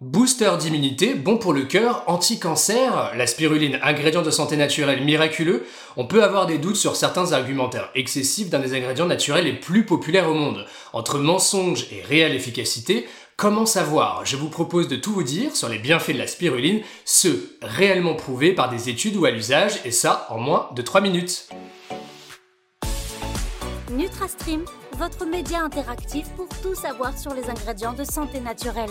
Booster d'immunité, bon pour le cœur, anti-cancer, la spiruline, ingrédient de santé naturelle miraculeux, on peut avoir des doutes sur certains argumentaires excessifs d'un des ingrédients naturels les plus populaires au monde. Entre mensonges et réelle efficacité, comment savoir? Je vous propose de tout vous dire sur les bienfaits de la spiruline, ceux réellement prouvés par des études ou à l'usage, et ça en moins de 3 minutes. NutraStream, votre média interactif pour tout savoir sur les ingrédients de santé naturelle.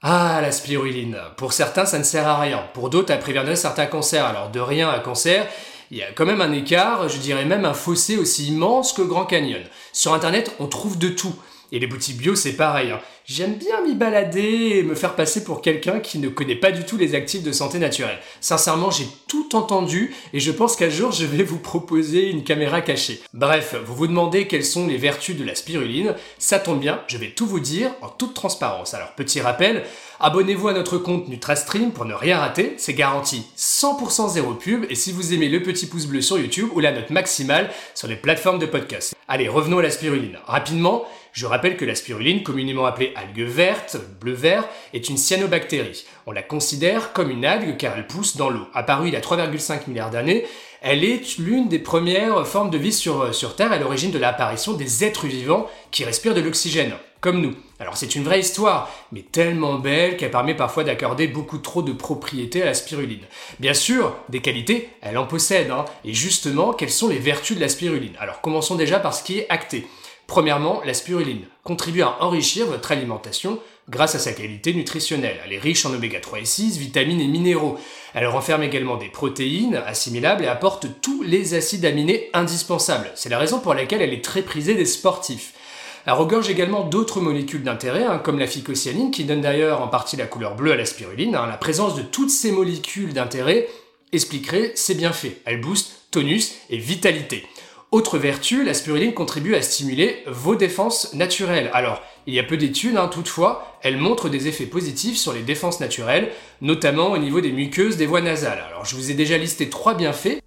Ah, la spiruline. Pour certains, ça ne sert à rien. Pour d'autres, elle préviendrait certains cancers. Alors, de rien à cancer, il y a quand même un écart, je dirais même un fossé aussi immense que Grand Canyon. Sur Internet, on trouve de tout. Et les boutiques bio, c'est pareil. Hein. J'aime bien m'y balader et me faire passer pour quelqu'un qui ne connaît pas du tout les actifs de santé naturelle. Sincèrement, j'ai tout entendu et je pense qu'un jour, je vais vous proposer une caméra cachée. Bref, vous vous demandez quelles sont les vertus de la spiruline. Ça tombe bien, je vais tout vous dire en toute transparence. Alors, petit rappel, abonnez-vous à notre compte NutraStream pour ne rien rater. C'est garanti 100% zéro pub et si vous aimez le petit pouce bleu sur YouTube ou la note maximale sur les plateformes de podcast. Allez, revenons à la spiruline. Rapidement, je rappelle que la spiruline, communément appelée algue verte, bleu-vert, est une cyanobactérie. On la considère comme une algue car elle pousse dans l'eau. Apparue il y a 3,5 milliards d'années, elle est l'une des premières formes de vie sur, sur Terre à l'origine de l'apparition des êtres vivants qui respirent de l'oxygène, comme nous. Alors c'est une vraie histoire, mais tellement belle qu'elle permet parfois d'accorder beaucoup trop de propriétés à la spiruline. Bien sûr, des qualités, elle en possède, hein. et justement, quelles sont les vertus de la spiruline? Alors commençons déjà par ce qui est acté. Premièrement, la spiruline contribue à enrichir votre alimentation grâce à sa qualité nutritionnelle. Elle est riche en oméga 3 et 6, vitamines et minéraux. Elle renferme également des protéines assimilables et apporte tous les acides aminés indispensables. C'est la raison pour laquelle elle est très prisée des sportifs. Elle regorge également d'autres molécules d'intérêt, hein, comme la phycocyanine, qui donne d'ailleurs en partie la couleur bleue à la spiruline. Hein. La présence de toutes ces molécules d'intérêt expliquerait ses bienfaits. Elle booste tonus et vitalité. Autre vertu, la spiruline contribue à stimuler vos défenses naturelles. Alors, il y a peu d'études, hein, toutefois, elle montre des effets positifs sur les défenses naturelles, notamment au niveau des muqueuses des voies nasales. Alors, je vous ai déjà listé trois bienfaits,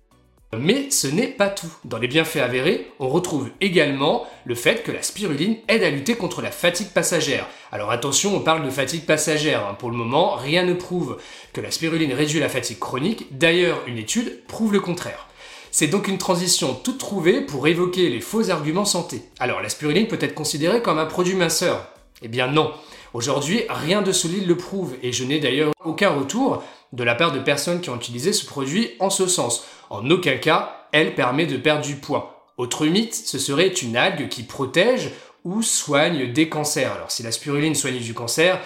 mais ce n'est pas tout. Dans les bienfaits avérés, on retrouve également le fait que la spiruline aide à lutter contre la fatigue passagère. Alors attention, on parle de fatigue passagère. Hein. Pour le moment, rien ne prouve que la spiruline réduit la fatigue chronique. D'ailleurs, une étude prouve le contraire. C'est donc une transition toute trouvée pour évoquer les faux arguments santé. Alors la spiruline peut être considérée comme un produit minceur? Eh bien non. Aujourd'hui, rien de solide le prouve et je n'ai d'ailleurs aucun retour de la part de personnes qui ont utilisé ce produit en ce sens. En aucun cas, elle permet de perdre du poids. Autre mythe, ce serait une algue qui protège ou soigne des cancers. Alors si la spiruline soigne du cancer,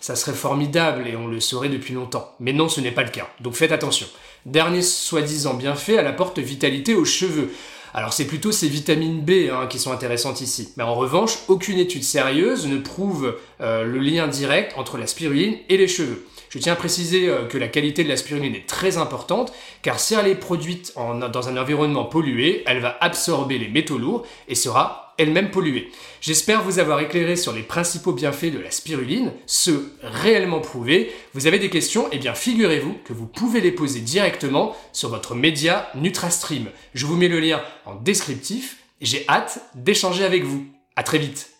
ça serait formidable et on le saurait depuis longtemps. Mais non, ce n'est pas le cas. Donc faites attention. Dernier soi-disant bienfait, elle apporte vitalité aux cheveux. Alors c'est plutôt ces vitamines B hein, qui sont intéressantes ici. Mais en revanche, aucune étude sérieuse ne prouve euh, le lien direct entre la spiruline et les cheveux. Je tiens à préciser euh, que la qualité de la spiruline est très importante, car si elle est produite dans un environnement pollué, elle va absorber les métaux lourds et sera elle-même polluée. J'espère vous avoir éclairé sur les principaux bienfaits de la spiruline, ceux réellement prouvés. Vous avez des questions Eh bien figurez-vous que vous pouvez les poser directement sur votre média NutraStream. Je vous mets le lien en descriptif et j'ai hâte d'échanger avec vous. À très vite